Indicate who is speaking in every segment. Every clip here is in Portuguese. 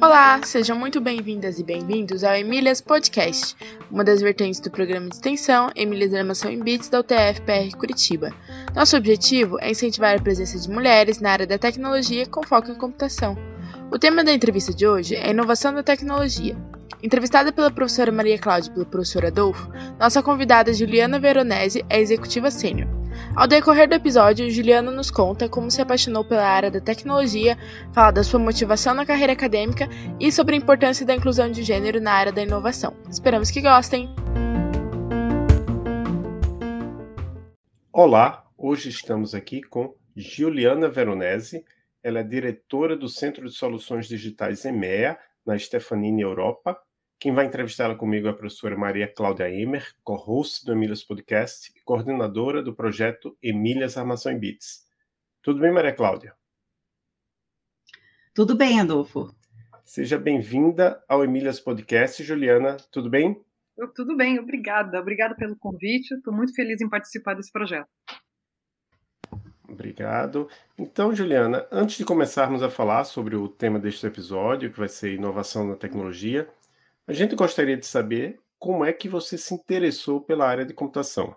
Speaker 1: Olá, sejam muito bem-vindas e bem-vindos ao Emílias Podcast, uma das vertentes do programa de extensão Emílias Animação em Bits da UTF-PR Curitiba. Nosso objetivo é incentivar a presença de mulheres na área da tecnologia com foco em computação. O tema da entrevista de hoje é inovação da tecnologia. Entrevistada pela professora Maria Cláudia e pelo professor Adolfo, nossa convidada Juliana Veronese é executiva sênior. Ao decorrer do episódio, Juliana nos conta como se apaixonou pela área da tecnologia, fala da sua motivação na carreira acadêmica e sobre a importância da inclusão de gênero na área da inovação. Esperamos que gostem!
Speaker 2: Olá, hoje estamos aqui com Juliana Veronese. Ela é diretora do Centro de Soluções Digitais EMEA, na Stefanini Europa, quem vai entrevistá-la comigo é a professora Maria Cláudia Emer, co-host do Emílias Podcast e coordenadora do projeto Emílias Armação em Bits. Tudo bem, Maria Cláudia?
Speaker 3: Tudo bem, Adolfo.
Speaker 2: Seja bem-vinda ao Emílias Podcast. Juliana, tudo bem?
Speaker 4: Eu, tudo bem, obrigada. Obrigada pelo convite. Estou muito feliz em participar desse projeto.
Speaker 2: Obrigado. Então, Juliana, antes de começarmos a falar sobre o tema deste episódio, que vai ser inovação na tecnologia, a gente gostaria de saber como é que você se interessou pela área de computação.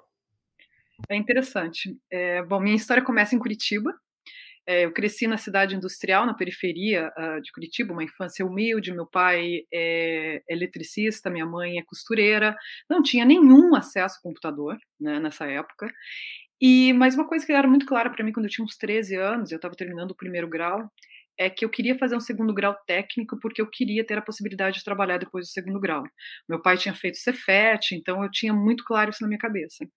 Speaker 4: É interessante. É, bom, minha história começa em Curitiba. É, eu cresci na cidade industrial, na periferia uh, de Curitiba, uma infância humilde. Meu pai é eletricista, minha mãe é costureira. Não tinha nenhum acesso ao computador né, nessa época. E mas uma coisa que era muito clara para mim quando eu tinha uns 13 anos, eu estava terminando o primeiro grau, é que eu queria fazer um segundo grau técnico porque eu queria ter a possibilidade de trabalhar depois do segundo grau. Meu pai tinha feito Cefet, então eu tinha muito claro isso na minha cabeça.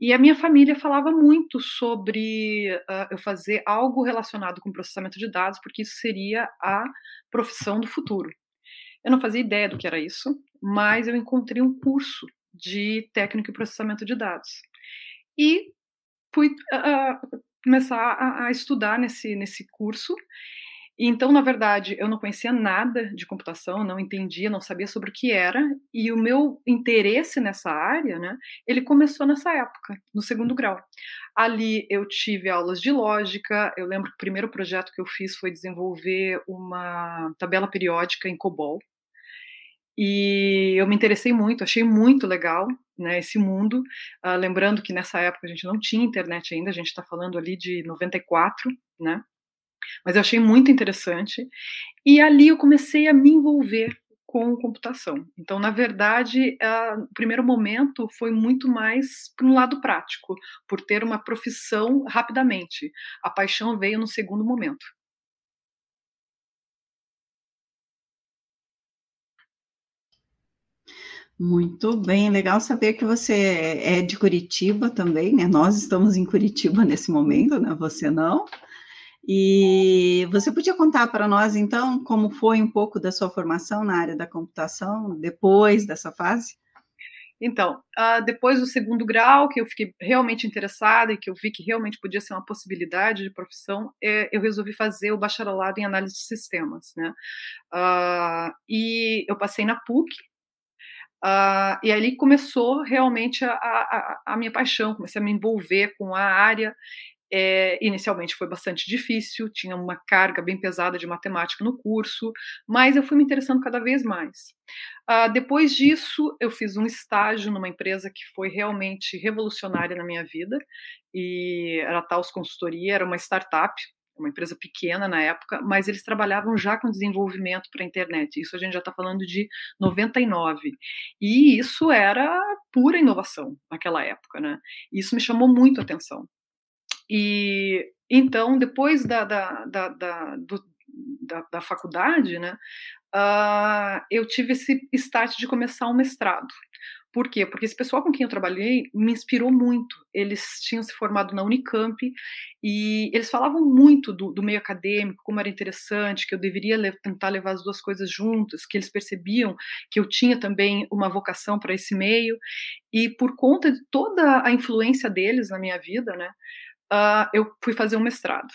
Speaker 4: E a minha família falava muito sobre uh, eu fazer algo relacionado com processamento de dados, porque isso seria a profissão do futuro. Eu não fazia ideia do que era isso, mas eu encontrei um curso de técnico e processamento de dados. E fui uh, começar a, a estudar nesse, nesse curso então, na verdade, eu não conhecia nada de computação, não entendia, não sabia sobre o que era, e o meu interesse nessa área, né, ele começou nessa época, no segundo grau. Ali eu tive aulas de lógica, eu lembro que o primeiro projeto que eu fiz foi desenvolver uma tabela periódica em COBOL, e eu me interessei muito, achei muito legal né, esse mundo. Uh, lembrando que nessa época a gente não tinha internet ainda, a gente está falando ali de 94, né? Mas eu achei muito interessante. E ali eu comecei a me envolver com computação. Então, na verdade, o primeiro momento foi muito mais para um lado prático, por ter uma profissão rapidamente. A paixão veio no segundo momento.
Speaker 3: Muito bem, legal saber que você é de Curitiba também, né? Nós estamos em Curitiba nesse momento, né? Você não. E você podia contar para nós, então, como foi um pouco da sua formação na área da computação depois dessa fase?
Speaker 4: Então, uh, depois do segundo grau, que eu fiquei realmente interessada e que eu vi que realmente podia ser uma possibilidade de profissão, é, eu resolvi fazer o bacharelado em análise de sistemas, né? Uh, e eu passei na PUC, uh, e ali começou realmente a, a, a, minha paixão, comecei a me envolver com a área, é, inicialmente foi bastante difícil, tinha uma carga bem pesada de matemática no curso, mas eu fui me interessando cada vez mais. Uh, depois disso, eu fiz um estágio numa empresa que foi realmente revolucionária na minha vida, e era a Taos Consultoria, era uma startup, uma empresa pequena na época, mas eles trabalhavam já com desenvolvimento para a internet. Isso a gente já está falando de 99. E isso era pura inovação naquela época, né? Isso me chamou muito a atenção. E então, depois da, da, da, da, do, da, da faculdade, né, uh, eu tive esse start de começar um mestrado. Por quê? Porque esse pessoal com quem eu trabalhei me inspirou muito. Eles tinham se formado na Unicamp e eles falavam muito do, do meio acadêmico, como era interessante, que eu deveria le tentar levar as duas coisas juntas, que eles percebiam que eu tinha também uma vocação para esse meio. E por conta de toda a influência deles na minha vida, né, uh, eu fui fazer um mestrado.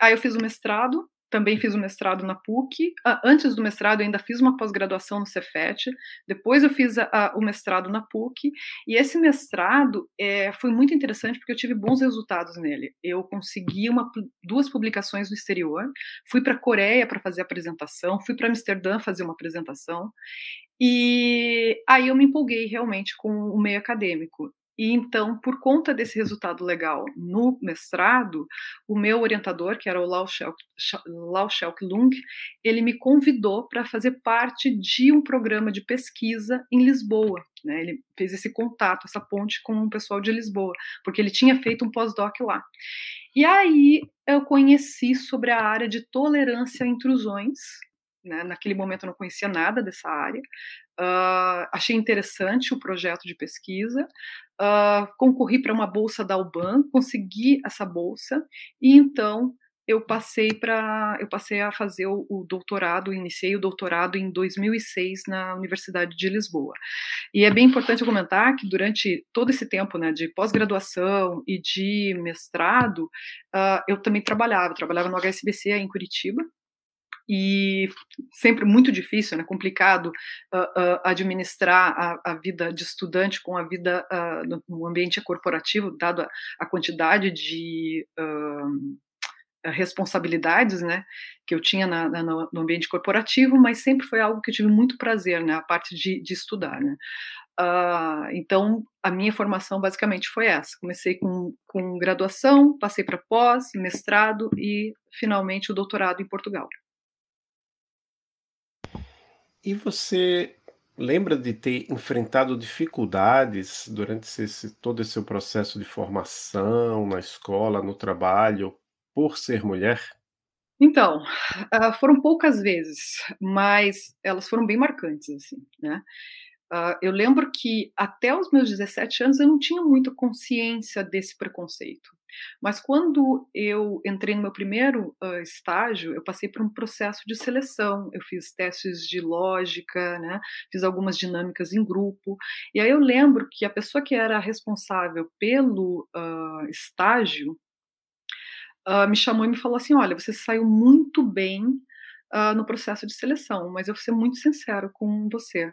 Speaker 4: Aí eu fiz o mestrado também fiz o mestrado na PUC. Uh, antes do mestrado, eu ainda fiz uma pós-graduação no Cefet. Depois, eu fiz o mestrado na PUC. E esse mestrado é, foi muito interessante porque eu tive bons resultados nele. Eu consegui uma, duas publicações no exterior. Fui para a Coreia para fazer apresentação. Fui para Amsterdã fazer uma apresentação. E aí eu me empolguei realmente com o meio acadêmico. E então, por conta desse resultado legal no mestrado, o meu orientador, que era o Lau Shelk Lung, ele me convidou para fazer parte de um programa de pesquisa em Lisboa. Né? Ele fez esse contato, essa ponte com o pessoal de Lisboa, porque ele tinha feito um pós-doc lá. E aí eu conheci sobre a área de tolerância a intrusões, né? Naquele momento eu não conhecia nada dessa área. Uh, achei interessante o projeto de pesquisa. Uh, concorri para uma bolsa da UBAN, consegui essa bolsa e então eu passei para eu passei a fazer o, o, doutorado, iniciei o doutorado em 2006 na Universidade de Lisboa. E é bem importante eu comentar que durante todo esse tempo, né, de pós-graduação e de mestrado, uh, eu também trabalhava, trabalhava no HSBC em Curitiba, e sempre muito difícil, né, complicado uh, uh, administrar a, a, vida de estudante com a vida uh, no ambiente corporativo, dado a, a quantidade de responsabilidades, né, que eu tinha na, na, no ambiente corporativo, mas sempre foi algo que eu tive muito prazer, né, a parte de, de estudar, né. então, a minha formação basicamente foi essa. Comecei com, com graduação, passei para pós, mestrado e finalmente o doutorado em Portugal.
Speaker 2: E você lembra de ter enfrentado dificuldades durante esse, todo esse seu processo de formação na escola, no trabalho, por ser mulher?
Speaker 4: Então, uh, foram poucas vezes, mas elas foram bem marcantes, assim, né? Uh, eu lembro que até os meus 17 anos eu não tinha muita consciência desse preconceito. Mas quando eu entrei no meu primeiro uh, estágio, eu passei por um processo de seleção. Eu fiz testes de lógica, né? fiz algumas dinâmicas em grupo. E aí eu lembro que a pessoa que era responsável pelo uh, estágio uh, me chamou e me falou assim: Olha, você saiu muito bem no processo de seleção, mas eu vou ser muito sincero com você.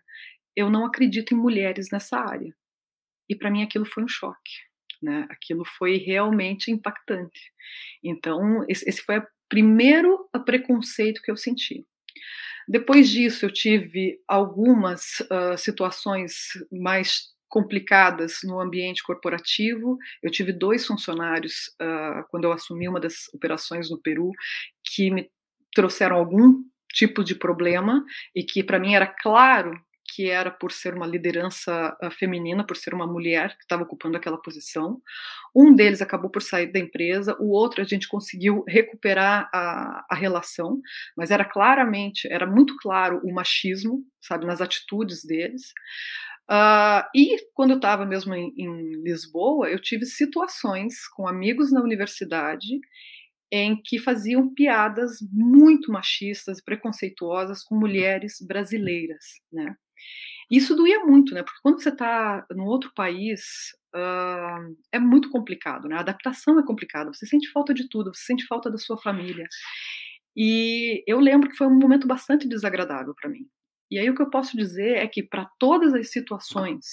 Speaker 4: Eu não acredito em mulheres nessa área. E para mim aquilo foi um choque né? Aquilo foi realmente impactante. Então, esse, foi o primeiro preconceito que eu senti. Depois disso, eu tive algumas uh, situações mais complicadas no ambiente corporativo. Eu tive dois funcionários, uh, quando eu assumi uma das operações no Peru, que me trouxeram algum tipo de problema e que para mim era claro que era por ser uma liderança uh, feminina, por ser uma mulher que estava ocupando aquela posição. Um deles acabou por sair da empresa, o outro a gente conseguiu recuperar a, a relação, mas era claramente, era muito claro o machismo, sabe, nas atitudes deles. Uh, e quando eu estava mesmo em, em Lisboa, eu tive situações com amigos na universidade em que faziam piadas muito machistas e preconceituosas com mulheres brasileiras, né? Isso doía muito, né? Porque quando você está num outro país, uh, é muito complicado, né? A adaptação é complicada. Você sente falta de tudo, você sente falta da sua família. E eu lembro que foi um momento bastante desagradável para mim. E aí o que eu posso dizer é que para todas as situações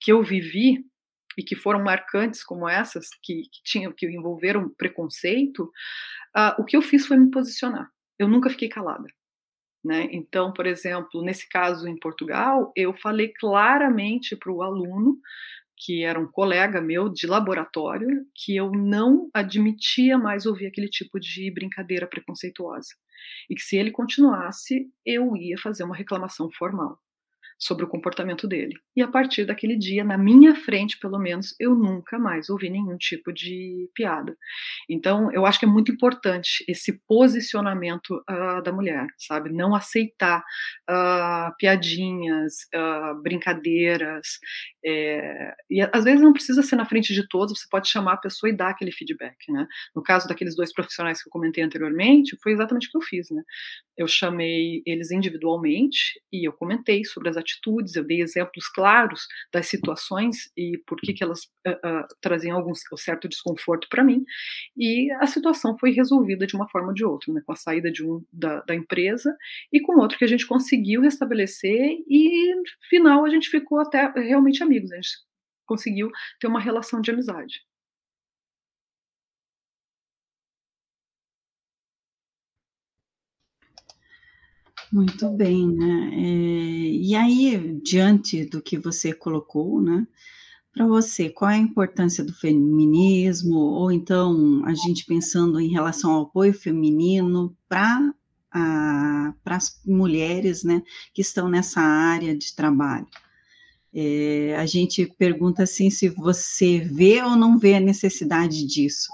Speaker 4: que eu vivi e que foram marcantes como essas, que, que tinham que envolveram preconceito, uh, o que eu fiz foi me posicionar. Eu nunca fiquei calada. Né? Então, por exemplo, nesse caso em Portugal, eu falei claramente para o aluno, que era um colega meu de laboratório, que eu não admitia mais ouvir aquele tipo de brincadeira preconceituosa. E que se ele continuasse, eu ia fazer uma reclamação formal sobre o comportamento dele. E a partir daquele dia, na minha frente, pelo menos, eu nunca mais ouvi nenhum tipo de piada. Então, eu acho que é muito importante esse posicionamento uh, da mulher, sabe? Não aceitar uh, piadinhas, uh, brincadeiras É, e às vezes não precisa ser na frente de todos, você pode chamar a pessoa e dar aquele feedback, né? No caso daqueles dois profissionais que eu comentei anteriormente, foi exatamente o que eu fiz, né? Eu chamei eles individualmente e eu comentei sobre as atitudes, eu dei exemplos claros das situações e por que, que elas uh, uh, traziam algum certo desconforto para mim, e a situação foi resolvida de uma forma ou de outra, né? Com a saída de um da, da empresa e com outro que a gente conseguiu restabelecer e no final a gente ficou até realmente amigos, a gente conseguiu ter uma relação de amizade.
Speaker 3: Muito bem, né? É, e aí, diante do que você colocou, né? Para você, qual é a importância do feminismo, ou então a gente pensando em relação ao apoio feminino para as mulheres né, que estão nessa área de trabalho? É, a gente pergunta assim se você vê ou não vê a necessidade disso.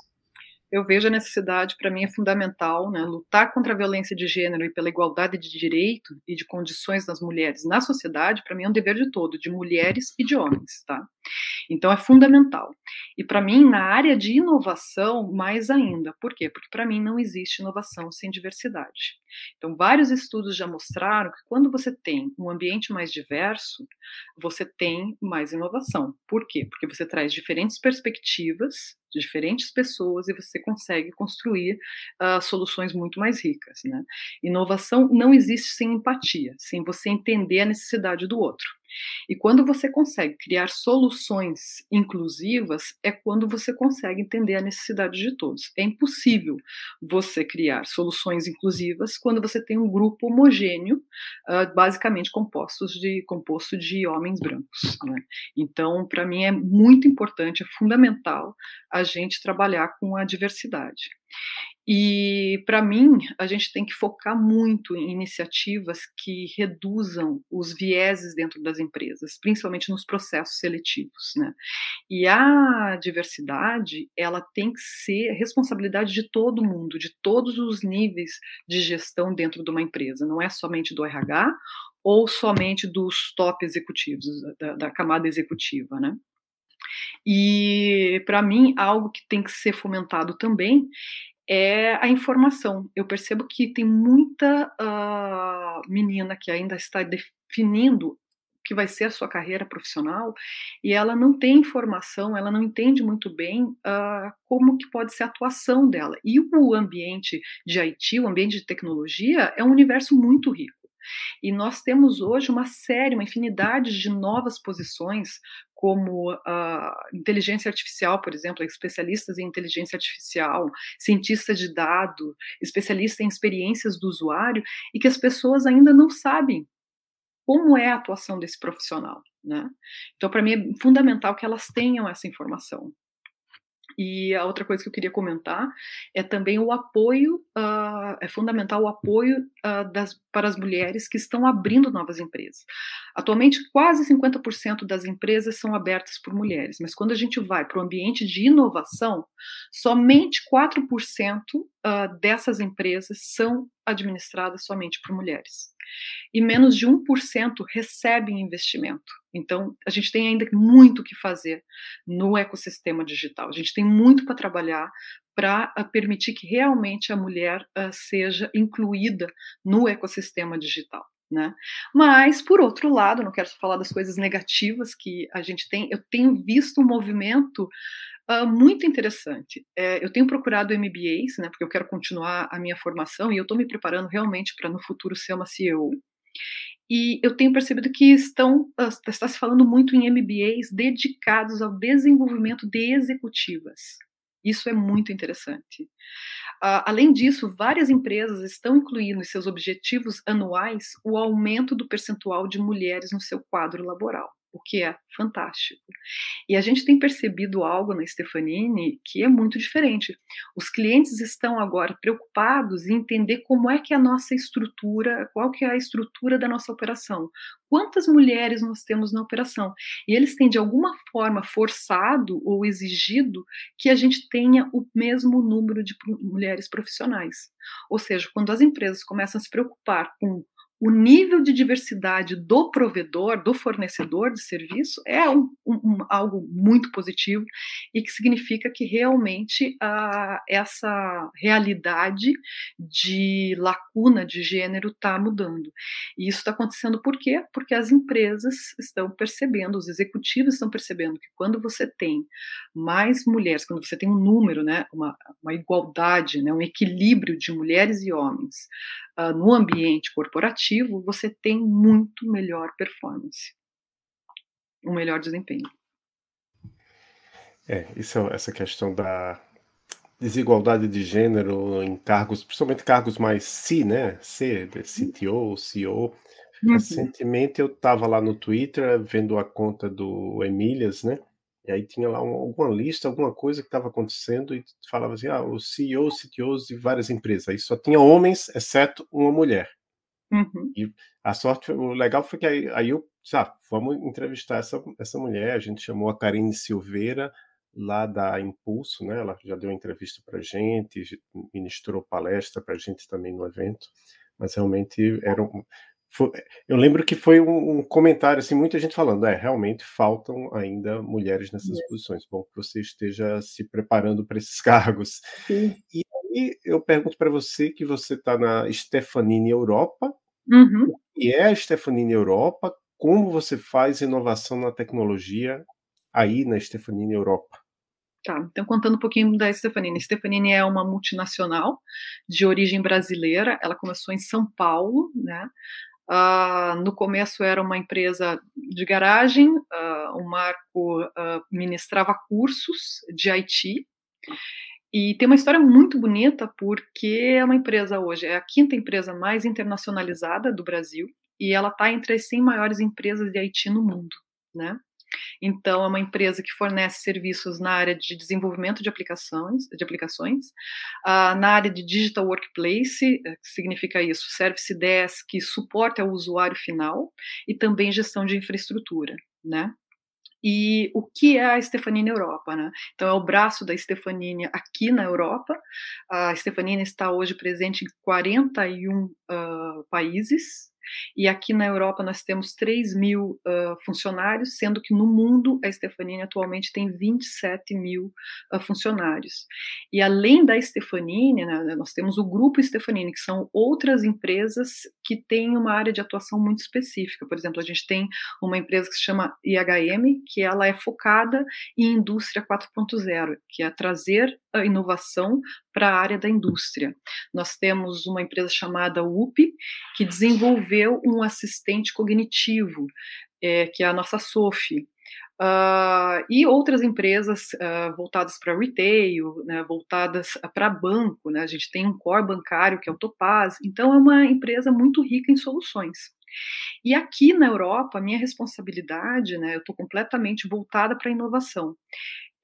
Speaker 4: Eu vejo a necessidade, para mim é fundamental, né, lutar contra a violência de gênero e pela igualdade de direito e de condições das mulheres na sociedade, para mim é um dever de todo, de mulheres e de homens, tá? Então é fundamental. E para mim, na área de inovação, mais ainda. Por quê? Porque para mim não existe inovação sem diversidade. Então, vários estudos já mostraram que quando você tem um ambiente mais diverso, você tem mais inovação. Por quê? Porque você traz diferentes perspectivas diferentes pessoas e você consegue construir uh, soluções muito mais ricas. Né? Inovação não existe sem empatia, sem você entender a necessidade do outro. E quando você consegue criar soluções inclusivas, é quando você consegue entender a necessidade de todos. É impossível você criar soluções inclusivas quando você tem um grupo homogêneo, uh, basicamente compostos de, composto de homens brancos. Né? Então, para mim, é muito importante, é fundamental a gente trabalhar com a diversidade. E, para mim, a gente tem que focar muito em iniciativas que reduzam os vieses dentro das empresas, principalmente nos processos seletivos. Né? E a diversidade, ela tem que ser responsabilidade de todo mundo, de todos os níveis de gestão dentro de uma empresa, não é somente do RH ou somente dos top executivos, da, da camada executiva. Né? E, para mim, algo que tem que ser fomentado também é a informação. Eu percebo que tem muita uh, menina que ainda está definindo o que vai ser a sua carreira profissional e ela não tem informação, ela não entende muito bem uh, como que pode ser a atuação dela. E o ambiente de IT, o ambiente de tecnologia, é um universo muito rico. E nós temos hoje uma série, uma infinidade de novas posições, como a inteligência artificial, por exemplo, especialistas em inteligência artificial, cientista de dado, especialista em experiências do usuário, e que as pessoas ainda não sabem como é a atuação desse profissional. Né? Então, para mim, é fundamental que elas tenham essa informação. E a outra coisa que eu queria comentar é também o apoio, uh, é fundamental o apoio uh, das, para as mulheres que estão abrindo novas empresas. Atualmente, quase 50% das empresas são abertas por mulheres, mas quando a gente vai para o ambiente de inovação, somente 4% uh, dessas empresas são administradas somente por mulheres. E menos de 1% recebem investimento. Então, a gente tem ainda muito o que fazer no ecossistema digital. A gente tem muito para trabalhar para uh, permitir que realmente a mulher uh, seja incluída no ecossistema digital. Né? Mas, por outro lado, não quero só falar das coisas negativas que a gente tem, eu tenho visto um movimento Uh, muito interessante. É, eu tenho procurado MBAs, né, porque eu quero continuar a minha formação e eu estou me preparando realmente para no futuro ser uma CEO. E eu tenho percebido que estão está se falando muito em MBAs dedicados ao desenvolvimento de executivas. Isso é muito interessante. Uh, além disso, várias empresas estão incluindo em seus objetivos anuais o aumento do percentual de mulheres no seu quadro laboral o que é fantástico. E a gente tem percebido algo na Stefanini que é muito diferente. Os clientes estão agora preocupados em entender como é que é a nossa estrutura, qual que é a estrutura da nossa operação. Quantas mulheres nós temos na operação? E eles têm de alguma forma forçado ou exigido que a gente tenha o mesmo número de mulheres profissionais. Ou seja, quando as empresas começam a se preocupar com o nível de diversidade do provedor, do fornecedor de serviço, é um, um, algo muito positivo e que significa que realmente uh, essa realidade de lacuna de gênero está mudando. E isso está acontecendo por quê? Porque as empresas estão percebendo, os executivos estão percebendo que quando você tem mais mulheres, quando você tem um número, né, uma, uma igualdade, né, um equilíbrio de mulheres e homens uh, no ambiente corporativo, você tem muito melhor performance, um melhor desempenho.
Speaker 2: É, isso, essa questão da desigualdade de gênero em cargos, principalmente cargos mais C, né? C, CTO, CEO. Uhum. Recentemente eu estava lá no Twitter vendo a conta do Emílias, né? E aí tinha lá uma, alguma lista, alguma coisa que estava acontecendo e falava assim, ah, os CEOs, CTOs de várias empresas. Aí só tinha homens, exceto uma mulher. Uhum. E a sorte, o legal foi que aí, aí eu, sabe, vamos entrevistar essa, essa mulher. A gente chamou a Karine Silveira, lá da Impulso, né? Ela já deu entrevista para gente, ministrou palestra para gente também no evento. Mas realmente era um, foi, eu lembro que foi um, um, comentário, assim, muita gente falando, é, realmente faltam ainda mulheres nessas é. posições. Bom que você esteja se preparando para esses cargos. Sim. E aí eu pergunto para você que você está na Stefanini Europa. Uhum. O que é a Stefanini Europa? Como você faz inovação na tecnologia aí na Stefanini Europa?
Speaker 4: Tá, então contando um pouquinho da Stefanini. Stefanini é uma multinacional de origem brasileira. Ela começou em São Paulo, né? Uh, no começo era uma empresa de garagem, uh, o Marco uh, ministrava cursos de IT. E tem uma história muito bonita, porque é uma empresa hoje, é a quinta empresa mais internacionalizada do Brasil, e ela está entre as 100 maiores empresas de IT no mundo, né? Então, é uma empresa que fornece serviços na área de desenvolvimento de aplicações, de aplicações uh, na área de digital workplace, eh, que significa isso, service desk, suporte ao usuário final e também gestão de infraestrutura, né? E o que é a Stefanini Europa? Né? Então, é o braço da Stefanini aqui na Europa. A Stefanini está hoje presente em 41 uh, países, e aqui na Europa nós temos 3 mil uh, funcionários, sendo que no mundo a Stefanini atualmente tem 27 mil uh, funcionários. E além da Stefanini, né, nós temos o grupo Stefanini, que são outras empresas que têm uma área de atuação muito específica. Por exemplo, a gente tem uma empresa que se chama IHM, que ela é focada em indústria 4.0, que é trazer a inovação para a área da indústria. Nós temos uma empresa chamada UP, que desenvolveu um assistente cognitivo, é, que é a nossa SOFI. Uh, e outras empresas uh, voltadas para retail, né, voltadas para banco, né, a gente tem um core bancário que é o Topaz, então é uma empresa muito rica em soluções. E aqui na Europa, a minha responsabilidade, né, eu estou completamente voltada para a inovação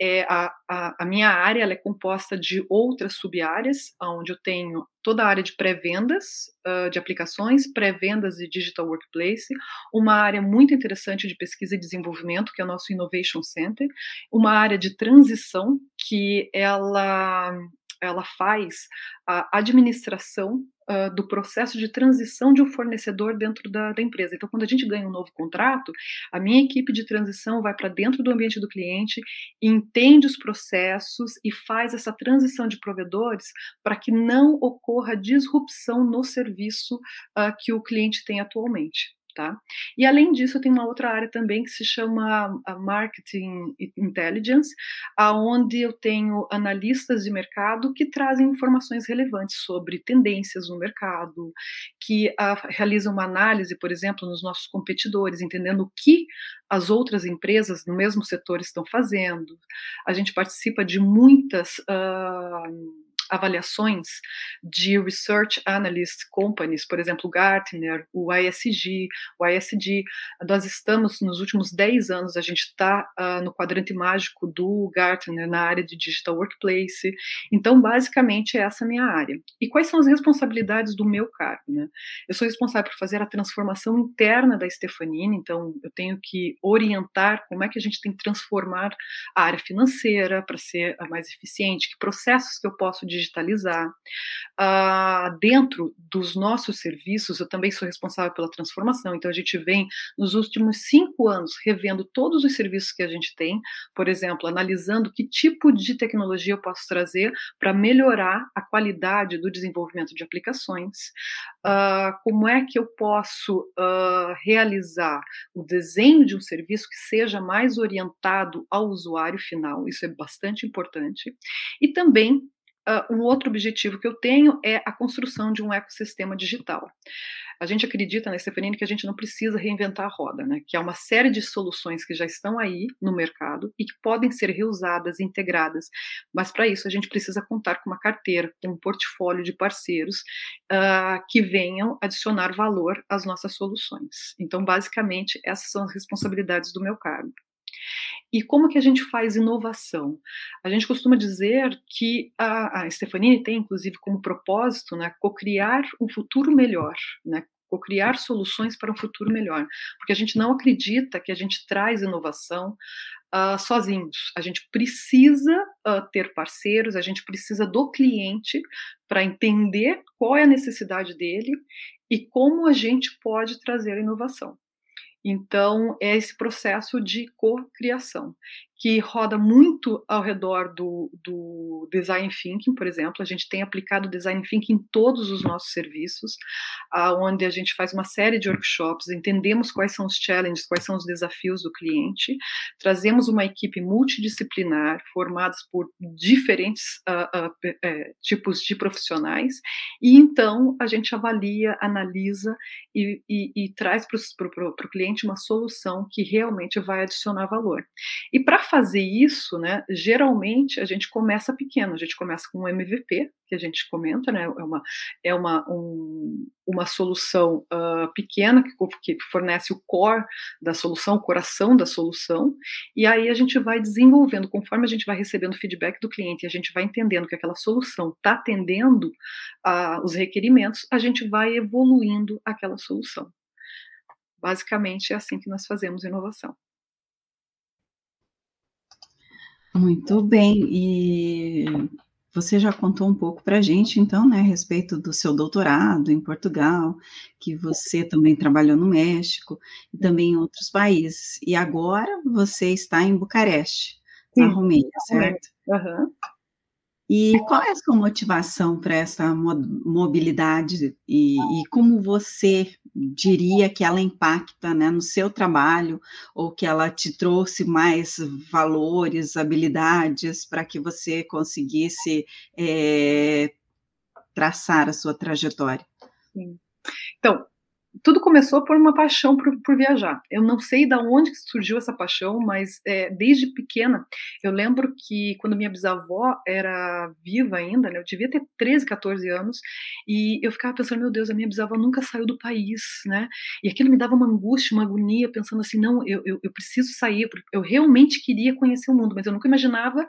Speaker 4: é, a, a, a, minha área é composta de outras sub-áreas, onde eu tenho toda a área de pré-vendas uh, de aplicações, pré-vendas de digital workplace, uma área muito interessante de pesquisa e desenvolvimento, que é o nosso Innovation Center, uma área de transição, que ela ela faz a administração uh, do processo de transição de um fornecedor dentro da, da, empresa. Então, quando a gente ganha um novo contrato, a minha equipe de transição vai para dentro do ambiente do cliente, entende os processos e faz essa transição de provedores para que não ocorra disrupção no serviço uh, que o cliente tem atualmente. Tá? E além disso, tem uma outra área também que se chama Marketing Intelligence, aonde eu tenho analistas de mercado que trazem informações relevantes sobre tendências no mercado, que uh, realizam uma análise, por exemplo, nos nossos competidores, entendendo o que as outras empresas no mesmo setor estão fazendo. A gente participa de muitas uh, avaliações de Research Analyst Companies, por exemplo, Gartner, o ISG, o ISD. Nós estamos, nos últimos 10 anos, a gente está uh, no quadrante mágico do Gartner na área de Digital Workplace. Então, basicamente, é essa a minha área. E quais são as responsabilidades do meu cargo? Né? Eu sou responsável por fazer a transformação interna da Stefanini, então eu tenho que orientar como é que a gente tem que transformar a área financeira para ser mais eficiente, que processos que eu posso digitalizar. uh, dentro dos nossos serviços, eu também sou responsável pela transformação, então a gente vem nos últimos cinco anos revendo todos os serviços que a gente tem, por exemplo, analisando que tipo de tecnologia eu posso trazer para melhorar a qualidade do desenvolvimento de aplicações, uh, como é que eu posso uh, realizar o desenho de um serviço que seja mais orientado ao usuário final, isso é bastante importante, e também uh, um outro objetivo que eu tenho é a construção de um ecossistema digital. A gente acredita na Stefanini que a gente não precisa reinventar a roda, né? que há uma série de soluções que já estão aí no mercado e que podem ser reusadas, integradas, mas para isso a gente precisa contar com uma carteira, com um portfólio de parceiros uh, que venham adicionar valor às nossas soluções. Então, basicamente, essas são as responsabilidades do meu cargo. E como que a gente faz inovação? A gente costuma dizer que a, a Stefanini tem, inclusive, como propósito, né, co-criar um futuro melhor, né, co-criar soluções para um futuro melhor, porque a gente não acredita que a gente traz inovação uh, sozinhos. A gente precisa uh, ter parceiros, a gente precisa do cliente para entender qual é a necessidade dele e como a gente pode trazer a inovação. Então, é esse processo de co-criação que roda muito ao redor do, do, design thinking, por exemplo. A gente tem aplicado design thinking em todos os nossos serviços, onde a gente faz uma série de workshops, entendemos quais são os challenges, quais são os desafios do cliente, trazemos uma equipe multidisciplinar, formada por diferentes uh, uh, uh, tipos de profissionais, e então a gente avalia, analisa e, e, e traz para o cliente uma solução que realmente vai adicionar valor. E para fazer isso, né, geralmente a gente começa pequeno, a gente começa com um MVP, que a gente comenta, né, é uma, é uma, um, uma solução uh, pequena que, que fornece o core da solução, o coração da solução, e aí a gente vai desenvolvendo, conforme a gente vai recebendo feedback do cliente, e a gente vai entendendo que aquela solução está atendendo uh, os requerimentos, a gente vai evoluindo aquela solução. Basicamente é assim que nós fazemos inovação.
Speaker 3: Muito bem, e você já contou um pouco para a gente, então, né, a respeito do seu doutorado em Portugal, que você também trabalhou no México e também em outros países. E agora você está em Bucareste, Sim, na Romênia, certo?
Speaker 4: Uhum.
Speaker 3: E qual é a sua motivação para essa mobilidade e, e, como você diria que ela impacta né, no seu trabalho ou que ela te trouxe mais valores, habilidades para que você conseguisse é, traçar a sua trajetória?
Speaker 4: Sim. Então, tudo começou por uma paixão por, por, viajar. Eu não sei de onde surgiu essa paixão, mas é, desde pequena, eu lembro que quando minha bisavó era viva ainda, né, eu devia ter 13, 14 anos, e eu ficava pensando, meu Deus, a minha bisavó nunca saiu do país, né? E aquilo me dava uma angústia, uma agonia, pensando assim, não, eu, eu, eu preciso sair, porque eu realmente queria conhecer o mundo, mas eu nunca imaginava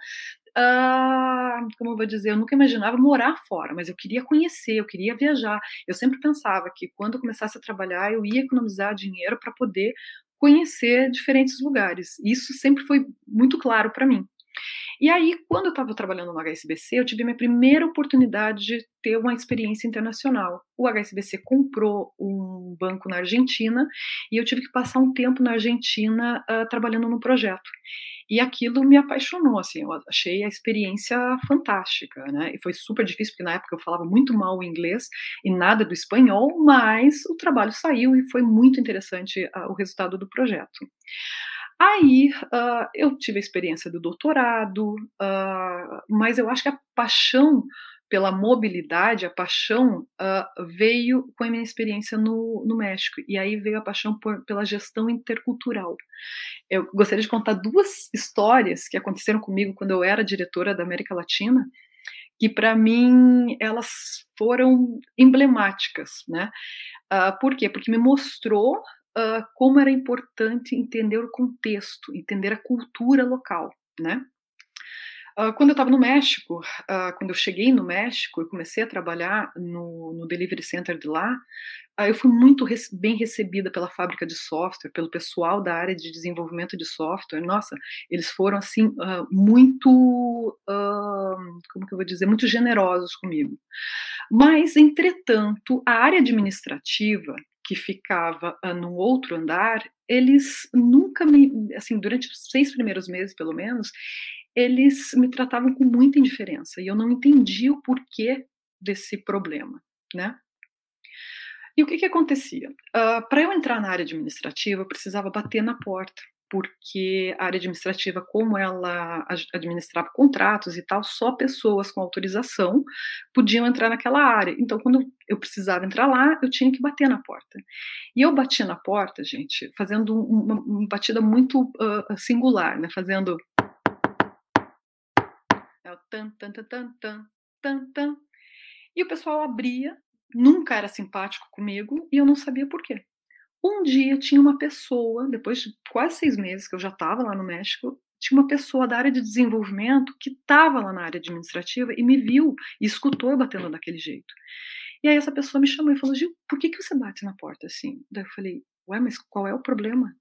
Speaker 4: Uh, como eu vou dizer, eu nunca imaginava morar fora, mas eu queria conhecer, eu queria viajar. Eu sempre pensava que quando eu começasse a trabalhar, eu ia economizar dinheiro para poder conhecer diferentes lugares. Isso sempre foi muito claro para mim. E aí, quando eu estava trabalhando no HSBC, eu tive minha primeira oportunidade de ter uma experiência internacional. O HSBC comprou um banco na Argentina e eu tive que passar um tempo na Argentina uh, trabalhando no projeto. E aquilo me apaixonou, assim, eu achei a experiência fantástica, né? E foi super difícil, porque na época eu falava muito mal o inglês e nada do espanhol, mas o trabalho saiu e foi muito interessante uh, o resultado do projeto. Aí uh, eu tive a experiência do doutorado, uh, mas eu acho que a paixão pela mobilidade, a paixão uh, veio com a minha experiência no, no México, e aí veio a paixão por, pela gestão intercultural. Eu gostaria de contar duas histórias que aconteceram comigo quando eu era diretora da América Latina, que para mim elas foram emblemáticas, né? Uh, por quê? Porque me mostrou uh, como era importante entender o contexto, entender a cultura local, né? Uh, quando eu estava no México, uh, quando eu cheguei no México e comecei a trabalhar no, no Delivery Center de lá, uh, eu fui muito bem recebida pela fábrica de software, pelo pessoal da área de desenvolvimento de software. Nossa, eles foram assim muito, como que eu vou dizer, muito generosos comigo. Mas, entretanto, a área administrativa que ficava uh, no outro andar, eles nunca me, assim, durante os seis primeiros meses, pelo menos, eles me tratavam com muita indiferença e eu não entendia o porquê desse problema, né? E o que que acontecia? Uh, Para eu entrar na área administrativa, eu precisava bater na porta porque a área administrativa, como ela administrava contratos e tal, só pessoas com autorização podiam entrar naquela área. Então, quando eu precisava entrar lá, eu tinha que bater na porta. E eu batia na porta, gente, fazendo uma, uma batida muito uh, singular, né? Fazendo. É tan, tan, tan, tan, tan, tan, tan. E o pessoal abria, nunca era simpático comigo e eu não sabia por quê. Um dia tinha uma pessoa, depois de quase seis meses que eu já estava lá no México, tinha uma pessoa da área de desenvolvimento que estava lá na área administrativa e me viu e escutou batendo daquele jeito. E aí essa pessoa me chamou e falou: Gil, por que, que você bate na porta assim? Daí eu falei: Ué, mas qual é o problema?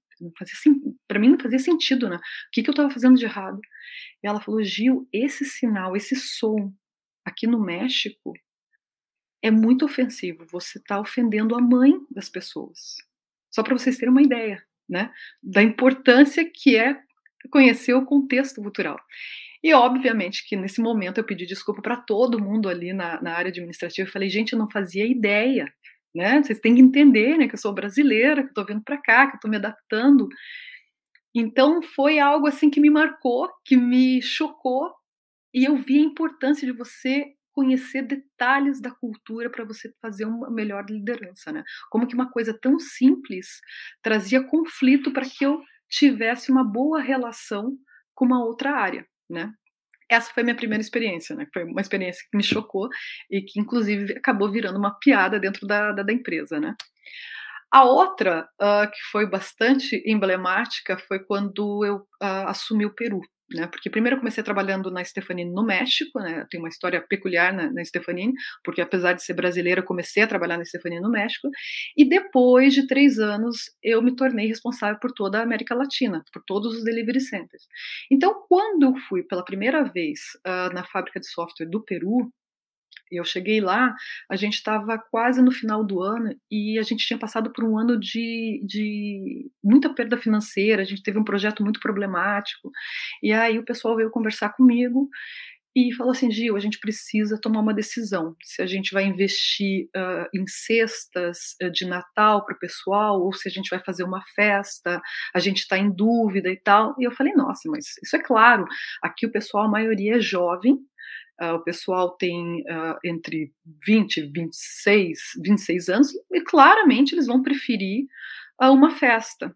Speaker 4: Para mim não fazia sentido, né? O que, que eu estava fazendo de errado? E ela falou: Gil, esse sinal, esse som aqui no México é muito ofensivo. Você está ofendendo a mãe das pessoas. Só para vocês terem uma ideia, né, da importância que é conhecer o contexto cultural. E obviamente que nesse momento eu pedi desculpa para todo mundo ali na, na área administrativa. Eu falei, gente, eu não fazia ideia, né? Vocês têm que entender, né, que eu sou brasileira, que eu estou vindo para cá, que eu estou me adaptando. Então foi algo assim que me marcou, que me chocou, e eu vi a importância de você conhecer detalhes da cultura para você fazer uma melhor liderança, né? Como que uma coisa tão simples trazia conflito para que eu tivesse uma boa relação com uma outra área, né? Essa foi minha primeira experiência, né? Foi uma experiência que me chocou e que, inclusive, acabou virando uma piada dentro da, da, da empresa, né? A outra, uh, que foi bastante emblemática, foi quando eu uh, assumi o Peru né? Porque primeiro eu comecei trabalhando na Stefanini no México, né? Tem uma história peculiar na, na porque apesar de ser brasileira, eu comecei a trabalhar na Stefanini no México. E depois de três anos, eu me tornei responsável por toda a América Latina, por todos os delivery centers. Então, quando eu fui pela primeira vez uh, na fábrica de software do Peru, eu cheguei lá, a gente estava quase no final do ano e a gente tinha passado por um ano de, de muita perda financeira, a gente teve um projeto muito problemático. E aí o pessoal veio conversar comigo e falou assim: Gil, a gente precisa tomar uma decisão. Se a gente vai investir uh, em cestas de Natal para o pessoal, ou se a gente vai fazer uma festa, a gente está em dúvida e tal. E eu falei: nossa, mas isso é claro, aqui o pessoal, a maioria é jovem, Uh, o pessoal tem uh, entre 20 e 26, 26 anos, e claramente eles vão preferir uh, uma festa.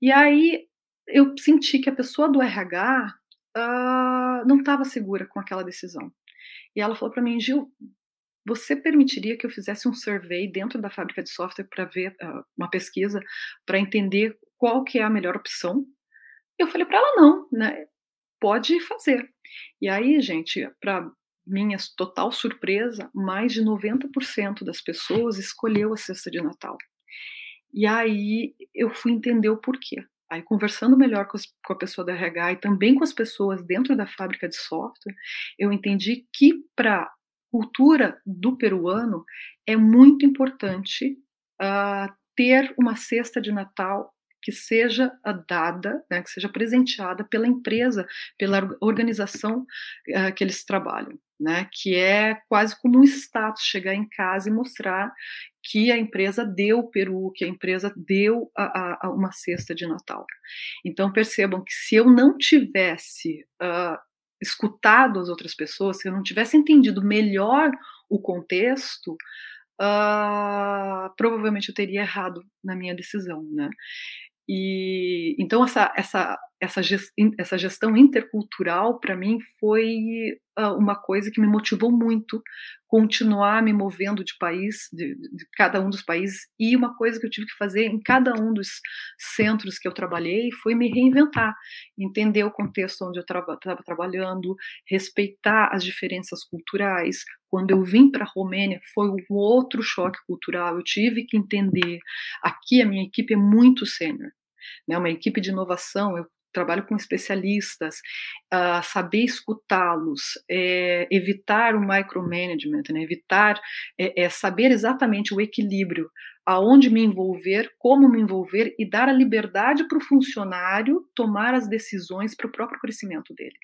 Speaker 4: E aí eu senti que a pessoa do RH não estava segura com aquela decisão. E ela falou para mim, Gil, você permitiria que eu fizesse um survey dentro da fábrica de software para ver uma pesquisa para entender qual que é a melhor opção? Eu falei para ela não, né? Pode fazer. E aí, gente, para minha total surpresa, mais de 90% das pessoas escolheu a cesta de Natal. E aí eu fui entender o porquê. Aí, conversando melhor com, as, com, a pessoa da RH e também com as pessoas dentro da fábrica de software, eu entendi que para a cultura do peruano é muito importante uh, ter uma cesta de Natal que seja dada, né, que seja presenteada pela empresa, pela organização uh, que eles trabalham, né, que é quase como um status chegar em casa e mostrar que a empresa deu o peru, que a empresa deu a, a, uma cesta de Natal. Então percebam que se eu não tivesse uh, escutado as outras pessoas, se eu não tivesse entendido melhor o contexto, uh, provavelmente eu teria errado na minha decisão, né? E então essa, essa essa, essa gestão intercultural, para mim, foi uh, uma coisa que me motivou muito continuar me movendo de país, de, de, cada um dos países, e uma coisa que eu tive que fazer em cada um dos centros que eu trabalhei foi me reinventar, entender o contexto onde eu estava tra trabalhando, respeitar as diferenças culturais. Quando eu vim para a Romênia, foi um outro choque cultural, eu tive que entender, aqui a minha equipe é muito sênior, né, uma equipe de inovação, eu trabalho com especialistas, uh, saber escutá-los, é, evitar o micromanagement, né, evitar, é, é, saber exatamente o equilíbrio, aonde me envolver, como me envolver e dar a liberdade para o funcionário tomar as decisões para o próprio crescimento dele.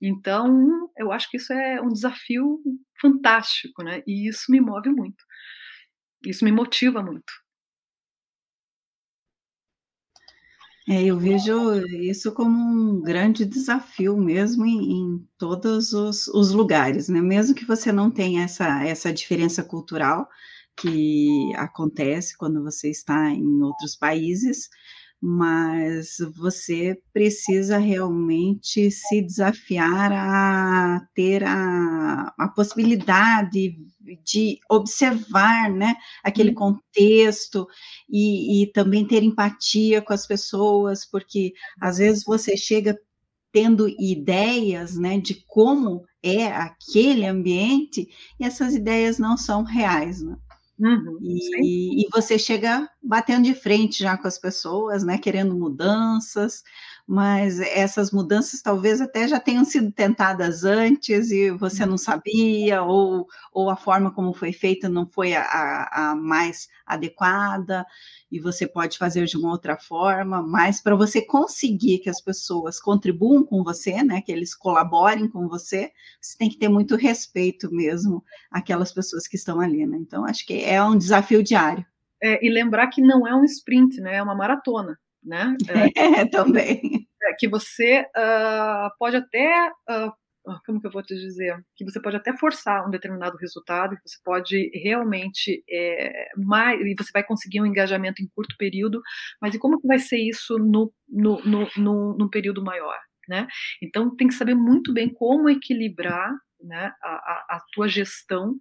Speaker 4: Então, eu acho que isso é um desafio fantástico, né? E isso me move muito. Isso me motiva muito.
Speaker 3: É, eu vejo isso como um grande desafio mesmo em, em todos os, os, lugares, né? Mesmo que você não tenha essa, essa diferença cultural que acontece quando você está em outros países, mas você precisa realmente se desafiar a ter a, a possibilidade de observar né, aquele uhum. contexto e, e também ter empatia com as pessoas, porque às vezes você chega tendo ideias né, de como é aquele ambiente e essas ideias não são reais. Né? Uhum, e, e, você chega batendo de frente já com as pessoas, né, querendo mudanças, mas essas mudanças talvez até já tenham sido tentadas antes e você não sabia, ou, ou a forma como foi feita não foi a, a mais adequada, e você pode fazer de uma outra forma, mas para você conseguir que as pessoas contribuam com você, né, que eles colaborem com você, você tem que ter muito respeito mesmo àquelas pessoas que estão ali, né? Então, acho que é um desafio diário.
Speaker 4: É, e lembrar que não é um sprint, né? É uma maratona né?
Speaker 3: É, também.
Speaker 4: É, que você uh, pode até, uh, como que eu vou te dizer? Que você pode até forçar um determinado resultado, que você pode realmente, é, mais, e você vai conseguir um engajamento em curto período, mas e como que vai ser isso no, no, no, no, no período maior? Né? Então tem que saber muito bem como equilibrar né, a, a, a tua gestão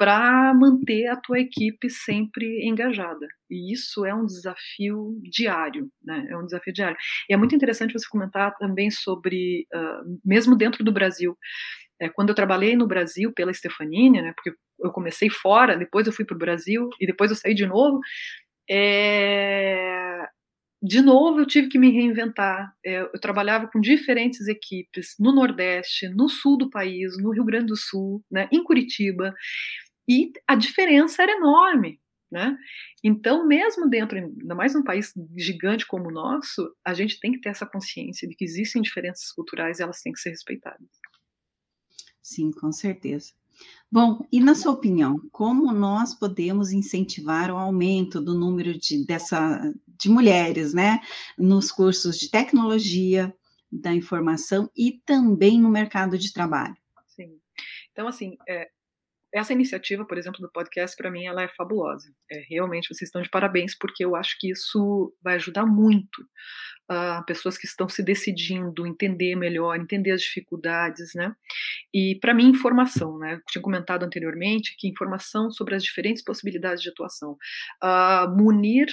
Speaker 4: para manter a tua equipe sempre engajada. E isso é um desafio diário, né? É um desafio diário. E é muito interessante você comentar também sobre, uh, mesmo dentro do Brasil, é, quando eu trabalhei no Brasil pela Stefanini, né? Porque eu comecei fora, depois eu fui para o Brasil e depois eu saí de novo. É, de novo eu tive que me reinventar. É, eu trabalhava com diferentes equipes no Nordeste, no sul do país, no Rio Grande do Sul, né, em Curitiba. E a diferença era enorme, né? Então, mesmo dentro, ainda mais num país gigante como o nosso, a gente tem que ter essa consciência de que existem diferenças culturais e elas têm que ser respeitadas.
Speaker 3: Sim, com certeza. Bom, e na sua opinião, como nós podemos incentivar o aumento do número de, dessa, de mulheres, né, nos cursos de tecnologia, da informação e também no mercado de trabalho?
Speaker 4: Sim. Então, assim, é, essa iniciativa, por exemplo, do podcast, para mim, ela é fabulosa. É, realmente, vocês estão de parabéns, porque eu acho que isso vai ajudar muito uh, pessoas que estão se decidindo, entender melhor, entender as dificuldades, né? E, para mim, informação, né? Eu tinha comentado anteriormente que informação sobre as diferentes possibilidades de atuação. Uh, munir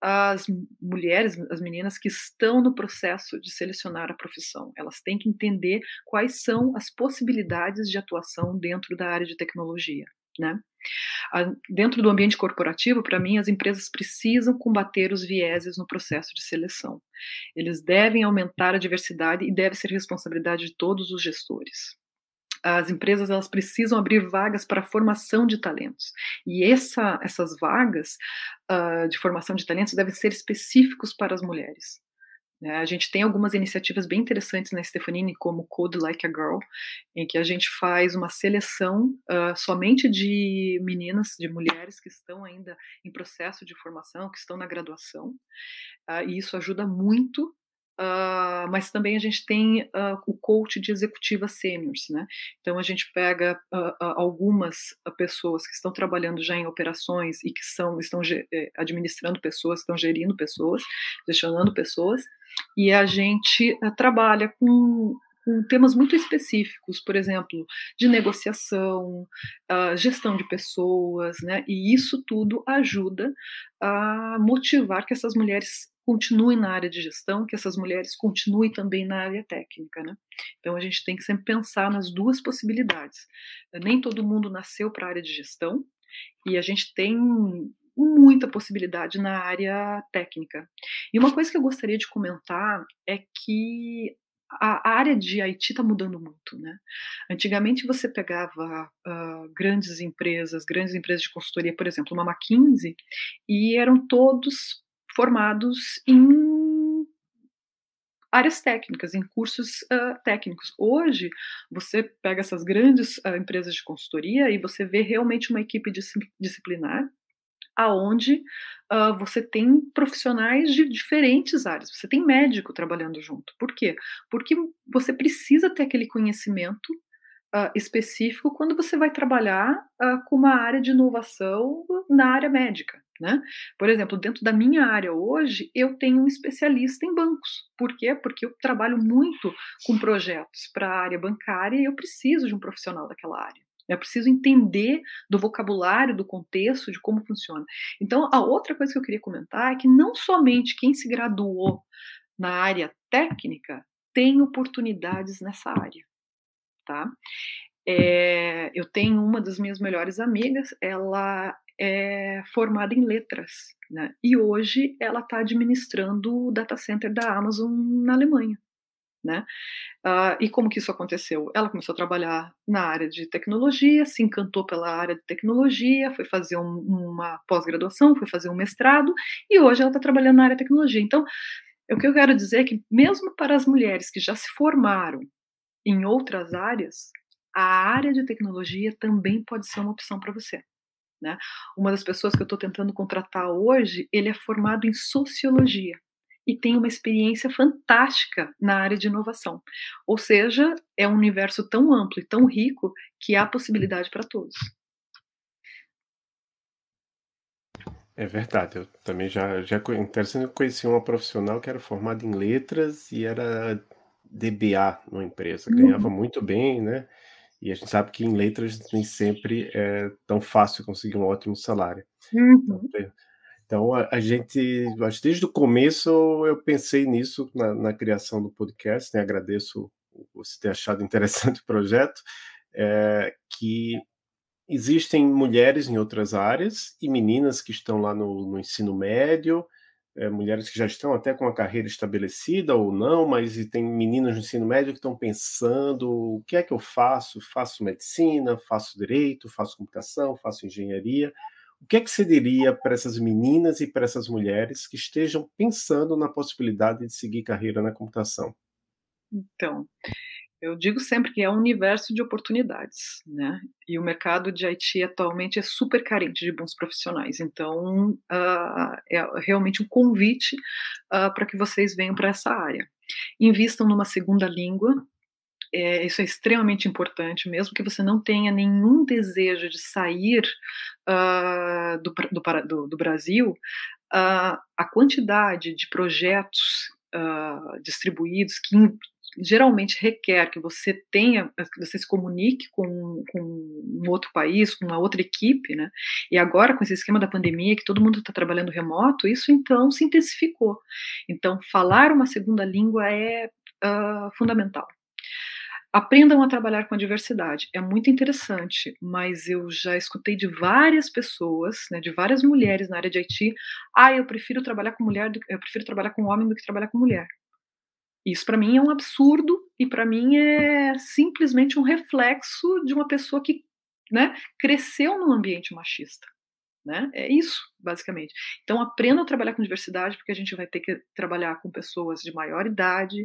Speaker 4: as mulheres, as meninas que estão no processo de selecionar a profissão. Elas têm que entender quais são as possibilidades de atuação dentro da área de tecnologia. Né? Dentro do ambiente corporativo, para mim, as empresas precisam combater os vieses no processo de seleção. Eles devem aumentar a diversidade e deve ser responsabilidade de todos os gestores as empresas elas precisam abrir vagas para formação de talentos. E essa, essas vagas uh, de formação de talentos devem ser específicos para as mulheres. Né? A gente tem algumas iniciativas bem interessantes na Stefanini, como Code Like a Girl, em que a gente faz uma seleção uh, somente de meninas, de mulheres que estão ainda em processo de formação, que estão na graduação, uh, e isso ajuda muito Uh, mas também a gente tem uh, o coach de executiva seniors, né? Então a gente pega uh, algumas pessoas que estão trabalhando já em operações e que são, estão eh, administrando pessoas, estão gerindo pessoas, gestionando pessoas, e a gente trabalha com com temas muito específicos, por exemplo, de negociação, gestão de pessoas, né? E isso tudo ajuda a motivar que essas mulheres continuem na área de gestão, que essas mulheres continuem também na área técnica, né? Então a gente tem que sempre pensar nas duas possibilidades. Nem todo mundo nasceu para a área de gestão e a gente tem muita possibilidade na área técnica. E uma coisa que eu gostaria de comentar é que a área de IT está mudando muito, né? Antigamente você pegava uh, grandes empresas, grandes empresas de consultoria, por exemplo, uma McKinsey, e eram todos formados em áreas técnicas, em cursos uh, técnicos. Hoje, você pega essas grandes uh, empresas de consultoria e você vê realmente uma equipe disciplinar aonde uh, você tem profissionais de diferentes áreas. Você tem médico trabalhando junto. Por quê? Porque você precisa ter aquele conhecimento uh, específico quando você vai trabalhar uh, com uma área de inovação na área médica. Né? Por exemplo, dentro da minha área hoje, eu tenho um especialista em bancos. Por quê? Porque eu trabalho muito com projetos para a área bancária e eu preciso de um profissional daquela área. Eu preciso entender do vocabulário, do contexto, de como funciona. Então, a outra coisa que eu queria comentar é que não somente quem se graduou na área técnica tem oportunidades nessa área tá? É, eu tenho uma das minhas melhores amigas, ela é formada em letras, né? E hoje ela está administrando o data center da Amazon na Alemanha, né? Uh, e como que isso aconteceu? Ela começou a trabalhar na área de tecnologia, se encantou pela área de tecnologia, foi fazer um, uma pós-graduação, foi fazer um mestrado e hoje ela está trabalhando na área de tecnologia. Então, o que eu quero dizer é que mesmo para as mulheres que já se formaram em outras áreas, a área de tecnologia também pode ser uma opção para você. Né? Uma das pessoas que eu estou tentando contratar hoje, ele é formado em sociologia e tem uma experiência fantástica na área de inovação. Ou seja, é um universo tão amplo e tão rico que há possibilidade para todos.
Speaker 2: É verdade, eu também já, já interessante, eu conheci uma profissional que era formada em letras e era DBA numa empresa, ganhava uhum. muito bem, né? E a gente sabe que em letras nem sempre é tão fácil conseguir um ótimo salário. Uhum. Então, então a, a, gente, acho desde o começo eu pensei nisso na, na criação do podcast, né? Agradeço você ter achado interessante o projeto, é, que existem mulheres em outras áreas e meninas que estão lá no, no ensino médio, é, mulheres que já estão até com a carreira estabelecida ou não, mas tem meninas no ensino médio que estão pensando: o que é que eu faço? Faço medicina, faço direito, faço computação, faço engenharia. O que é que você diria para essas meninas e para essas mulheres que estejam pensando na possibilidade de seguir carreira na computação?
Speaker 4: Então, eu digo sempre que é um universo de oportunidades, né? E o mercado de IT atualmente é super carente de bons profissionais. Então, uh, é realmente um convite uh, para que vocês venham para essa área. Invistam numa segunda língua. É, isso é extremamente importante, mesmo que você não tenha nenhum desejo de sair uh, do, do, do, do, Brasil, a quantidade de projetos distribuídos que geralmente requer que você tenha, que você se comunique com, com um outro país, com uma outra equipe, né? E agora, com esse esquema da pandemia, que todo mundo está trabalhando remoto, isso então se intensificou. Então, falar uma segunda língua é uh, fundamental. Aprendam a trabalhar com a diversidade. É muito interessante, mas eu já escutei de várias pessoas, né, de várias mulheres na área de IT. Ah, eu prefiro trabalhar com mulher, eu prefiro trabalhar com homem do que trabalhar com mulher. Isso para mim é um absurdo e para mim é simplesmente um reflexo de uma pessoa que né, cresceu num ambiente machista. Né? É isso, basicamente. Então, aprenda a trabalhar com diversidade, porque a gente vai ter que trabalhar com pessoas de maior idade,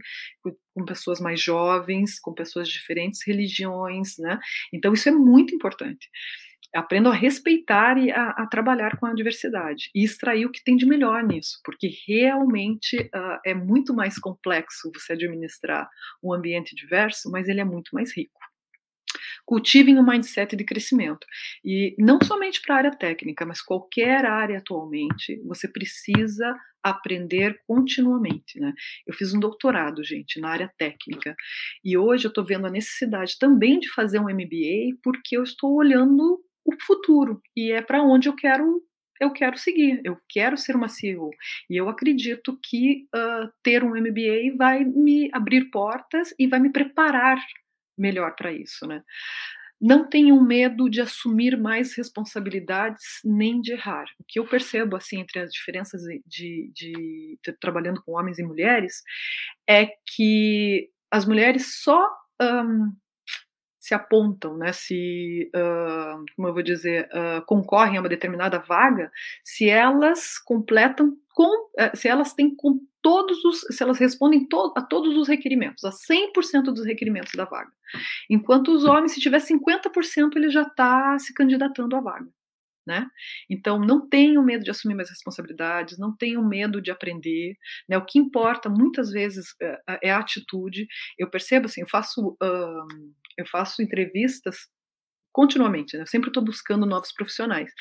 Speaker 4: com pessoas mais jovens, com pessoas de diferentes religiões, né? Então, isso é muito importante. Aprendam a respeitar e a, a, trabalhar com a diversidade e extrair o que tem de melhor nisso, porque realmente uh, é muito mais complexo você administrar um ambiente diverso, mas ele é muito mais rico. Cultivem um mindset de crescimento. E não somente para a área técnica, mas qualquer área atualmente, você precisa aprender continuamente, né? Eu fiz um doutorado, gente, na área técnica, e hoje eu estou vendo a necessidade também de fazer um MBA, porque eu estou olhando o futuro e é para onde eu quero eu quero seguir, eu quero ser uma CEO. E eu acredito que uh, ter um MBA vai me abrir portas e vai me preparar melhor para isso, né? Não tenham medo de assumir mais responsabilidades nem de errar. O que eu percebo assim entre as diferenças de, de, de, trabalhando com homens e mulheres é que as mulheres só um, se apontam, né, se, uh, como eu vou dizer, uh, concorrem a uma determinada vaga, se elas completam com, uh, se elas têm com todos os, se elas respondem to, a todos os requerimentos, a 100% dos requerimentos da vaga. Enquanto os homens, se tiver 50%, ele já está se candidatando à vaga. Né? Então, não tenham medo de assumir mais responsabilidades, não tenham medo de aprender. Né? O que importa muitas vezes é, é a atitude. Eu percebo assim, eu faço, uh, eu faço entrevistas continuamente, né? eu sempre estou buscando novos profissionais.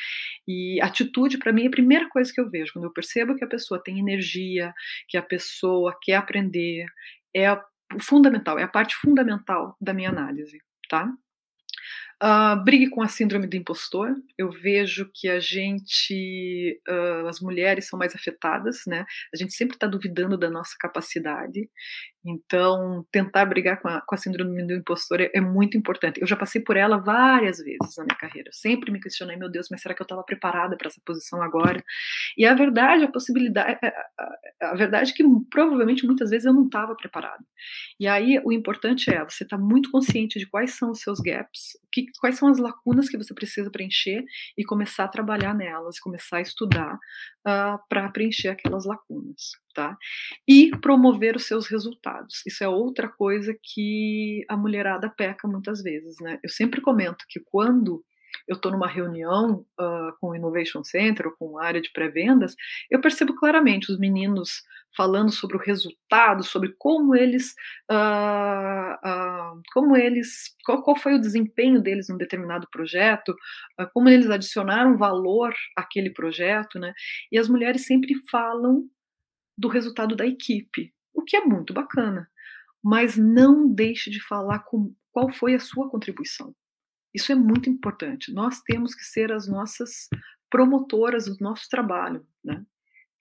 Speaker 4: E atitude, para mim, é a primeira coisa que eu vejo. Quando eu percebo que a pessoa tem energia, que a pessoa quer aprender, é o fundamental, é a parte fundamental da minha análise, tá? Uh, brigue com a síndrome do impostor. Eu vejo que a gente, uh, as mulheres são mais afetadas, né? A gente sempre está duvidando da nossa capacidade. Então, tentar brigar com a, com a síndrome do impostor é, é, muito importante. Eu já passei por ela várias vezes na minha carreira. Eu sempre me questionei, meu Deus, mas será que eu estava preparada para essa posição agora? E a verdade, a possibilidade, a, a, a verdade é que provavelmente muitas vezes eu não estava preparada. E aí o importante é você estar tá muito consciente de quais são os seus gaps, que, quais são as lacunas que você precisa preencher e começar a trabalhar nelas, começar a estudar uh, ah, para preencher aquelas lacunas, tá? E promover os seus resultados. Isso é outra coisa que a mulherada peca muitas vezes, né? Eu sempre comento que quando eu estou numa reunião uh, com o Innovation Center ou com a área de pré-vendas, eu percebo claramente os meninos falando sobre o resultado, sobre como eles, uh, uh, como eles, qual, qual, foi o desempenho deles num determinado projeto, como eles adicionaram valor àquele projeto, né? E as mulheres sempre falam do resultado da equipe, o que é muito bacana, mas não deixe de falar com qual foi a sua contribuição. Isso é muito importante. Nós temos que ser as nossas promotoras do nosso trabalho, né?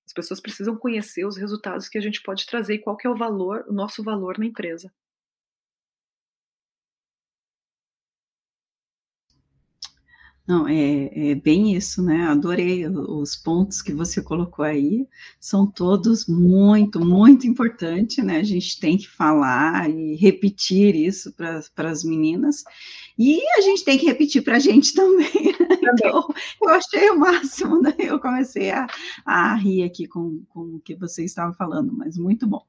Speaker 4: As pessoas precisam conhecer os resultados que a gente pode trazer e qual que é o valor, o nosso valor na empresa.
Speaker 3: Não, é, é, bem isso, né? Adorei os pontos que você colocou aí, são todos muito, muito importantes, né? A gente tem que falar e repetir isso para as meninas, e a gente tem que repetir para a gente também. Né? Então, eu achei o máximo, né? Eu comecei a, a rir aqui com, com o que você estava falando, mas muito bom.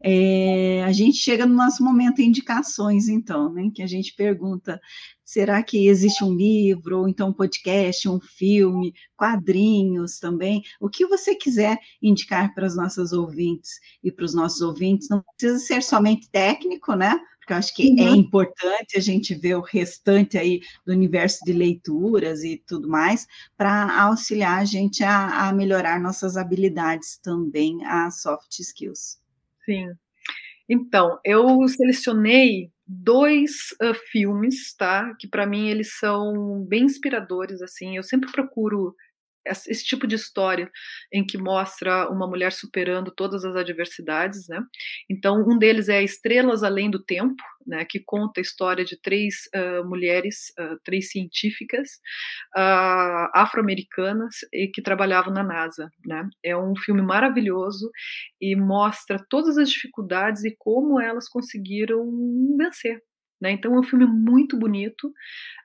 Speaker 3: É, a gente chega no nosso momento indicações, então, né? Que a gente pergunta: será que existe um livro, ou então um podcast, um filme, quadrinhos também? O que você quiser indicar para as nossas ouvintes e para os nossos ouvintes, não precisa ser somente técnico, né? Porque eu acho que é uhum. é importante a gente ver o restante aí do universo de leituras e tudo mais, para auxiliar a gente a, a melhorar nossas habilidades também, as soft skills.
Speaker 4: Sim. Então, eu selecionei dois uh, filmes, tá? Que para mim eles são bem inspiradores, assim. Eu sempre procuro esse tipo de história em que mostra uma mulher superando todas as adversidades, né? Então, um deles é Estrelas Além do Tempo, né? Que conta a história de três uh, mulheres, uh, três científicas uh, afro-americanas e que trabalhavam na NASA, né? É um filme maravilhoso e mostra todas as dificuldades e como elas conseguiram vencer, né? Então é um filme muito bonito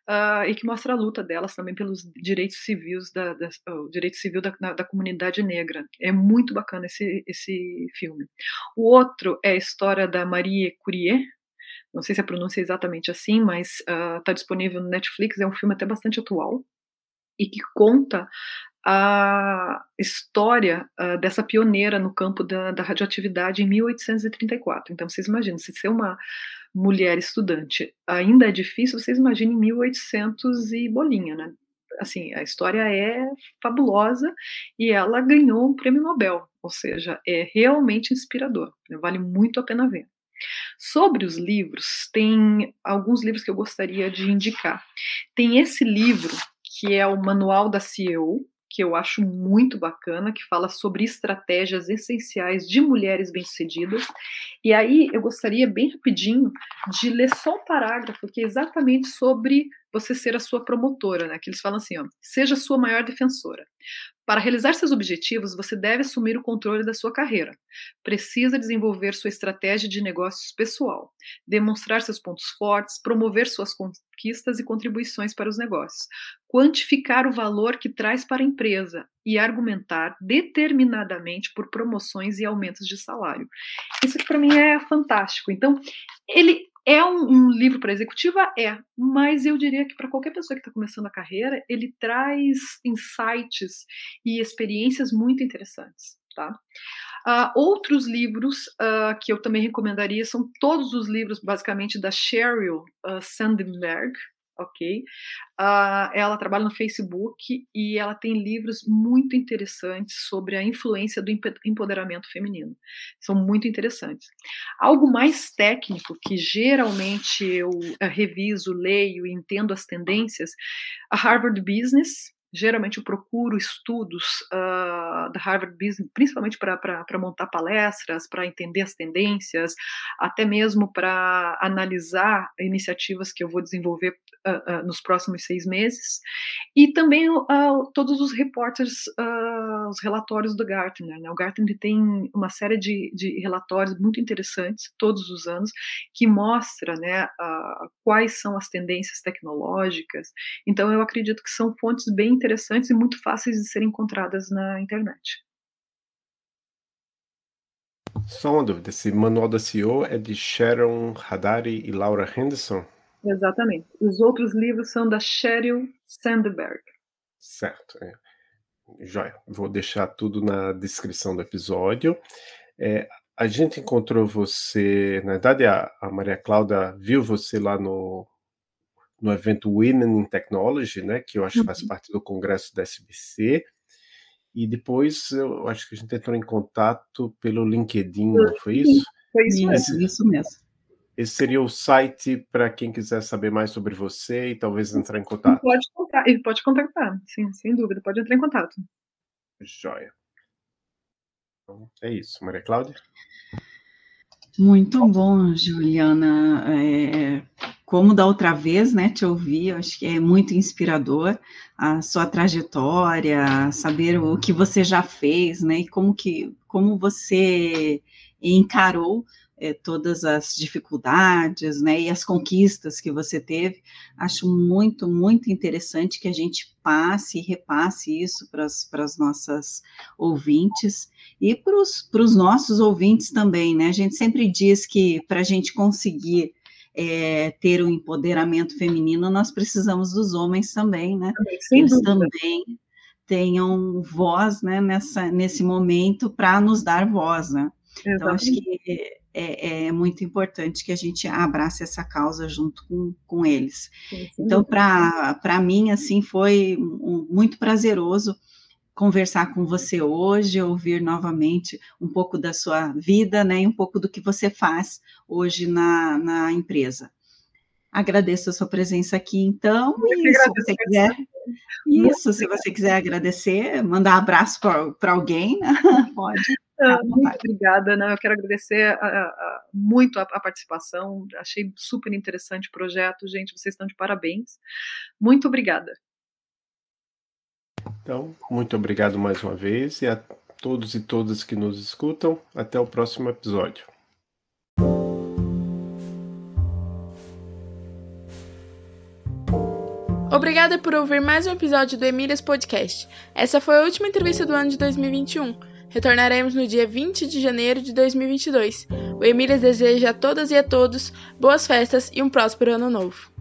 Speaker 4: uh, e que mostra a luta delas também pelos direitos civis da, da oh, direito civil da, da, comunidade negra. É muito bacana esse, esse filme. O outro é a história da Marie Curie, não sei se a pronúncia é exatamente assim, mas está uh, disponível no Netflix. É um filme até bastante atual e que conta a história uh, dessa pioneira no campo da, da, radioatividade em 1834. Então, vocês imaginam, se ser uma mulher estudante ainda é difícil, vocês imaginem 1800 e bolinha, né? Assim, a história é fabulosa e ela ganhou um prêmio Nobel, ou seja, é realmente inspirador, né? vale muito a pena ver. Sobre os livros, tem alguns livros que eu gostaria de indicar. Tem esse livro, que é o Manual da CEO, que eu acho muito bacana, que fala sobre estratégias essenciais de mulheres bem-sucedidas. E aí eu gostaria, bem rapidinho, de ler só um parágrafo que é exatamente sobre você ser a sua promotora, né? Que eles falam assim, ó, seja sua maior defensora. Para realizar seus objetivos, você deve assumir o controle da sua carreira. Precisa desenvolver sua estratégia de negócios pessoal, demonstrar seus pontos fortes, promover suas conquistas e contribuições para os negócios, quantificar o valor que traz para a empresa e argumentar determinadamente por promoções e aumentos de salário. Isso para mim é fantástico. Então, ele é um, um livro para executiva? É, mas eu diria que para qualquer pessoa que está começando a carreira, ele traz insights e experiências muito interessantes. Tá? Uh, outros livros uh, que eu também recomendaria são todos os livros, basicamente, da Sheryl uh, Sandberg, ok? Uh, ela trabalha no Facebook e ela tem livros muito interessantes sobre a influência do empoderamento feminino. São muito interessantes. Algo mais técnico que geralmente eu uh, reviso, leio e entendo as tendências, a Harvard Business, geralmente eu procuro estudos uh, da Harvard Business, principalmente para montar palestras, para entender as tendências, até mesmo para analisar iniciativas que eu vou desenvolver uh, nos próximos seis meses, e também todos os reportes, os relatórios do Gartner. Né? O Gartner tem uma série de, de, relatórios muito interessantes todos os anos que mostra né, quais são as tendências tecnológicas. Então eu acredito que são fontes bem interessantes e muito fáceis de serem encontradas na internet.
Speaker 2: Só uma dúvida, esse manual da CEO é de Sharon Hadari e Laura Henderson?
Speaker 4: Exatamente. Os outros livros são da Sheryl Sandberg.
Speaker 2: Certo. É. Joia. Vou deixar tudo na descrição do episódio. É, a gente encontrou você, na verdade, a, a Maria Cláudia viu você lá no, no evento Women in Technology, né, que eu acho que faz uhum. parte do congresso da SBC. E depois eu acho que a gente entrou em contato pelo LinkedIn, não foi isso?
Speaker 3: Foi isso mesmo. Isso mesmo.
Speaker 2: Esse seria o site para quem quiser saber mais sobre você e talvez entrar em contato.
Speaker 4: Pode contar, ele pode contactar, sim, sem dúvida, pode entrar em contato.
Speaker 2: Joia. Então, é isso, Maria Cláudia.
Speaker 3: Muito bom, Juliana. É, como da outra vez, né, te ouvir, acho que é muito inspirador a sua trajetória, saber o que você já fez, né, e como que, como você encarou é, todas as dificuldades, né, e as conquistas que você teve. Acho muito, muito interessante que a gente passe e repasse isso para as nossas ouvintes e para os nossos ouvintes também, né? A gente sempre diz que para a gente conseguir é, ter o um empoderamento feminino, nós precisamos dos homens também, né? Eles dúvida. também tenham voz, né, nessa, nesse momento para nos dar voz, né? Exatamente. Então, acho que é, é, muito importante que a gente abrace essa causa junto com, com eles. Sim, então, para mim, assim, foi um, muito prazeroso conversar com você hoje, ouvir novamente um pouco da sua vida, né, e um pouco do que você faz hoje na, na empresa. Agradeço a sua presença aqui, então, e se você quiser, isso, se você quiser agradecer, mandar abraço para alguém, né? pode.
Speaker 4: Ah, muito obrigada, né? Eu quero agradecer a, a, muito a, a, participação. Achei super interessante o projeto, gente. Vocês estão de parabéns. Muito obrigada.
Speaker 2: Então, muito obrigado mais uma vez e a todos e todas que nos escutam. Até o próximo episódio.
Speaker 1: Obrigada por ouvir mais um episódio do Emílias Podcast. Essa foi a última entrevista do ano de 2021. Retornaremos no dia 20 de janeiro de 2022. O Emílias deseja a todas e a todos boas festas e um próspero ano novo.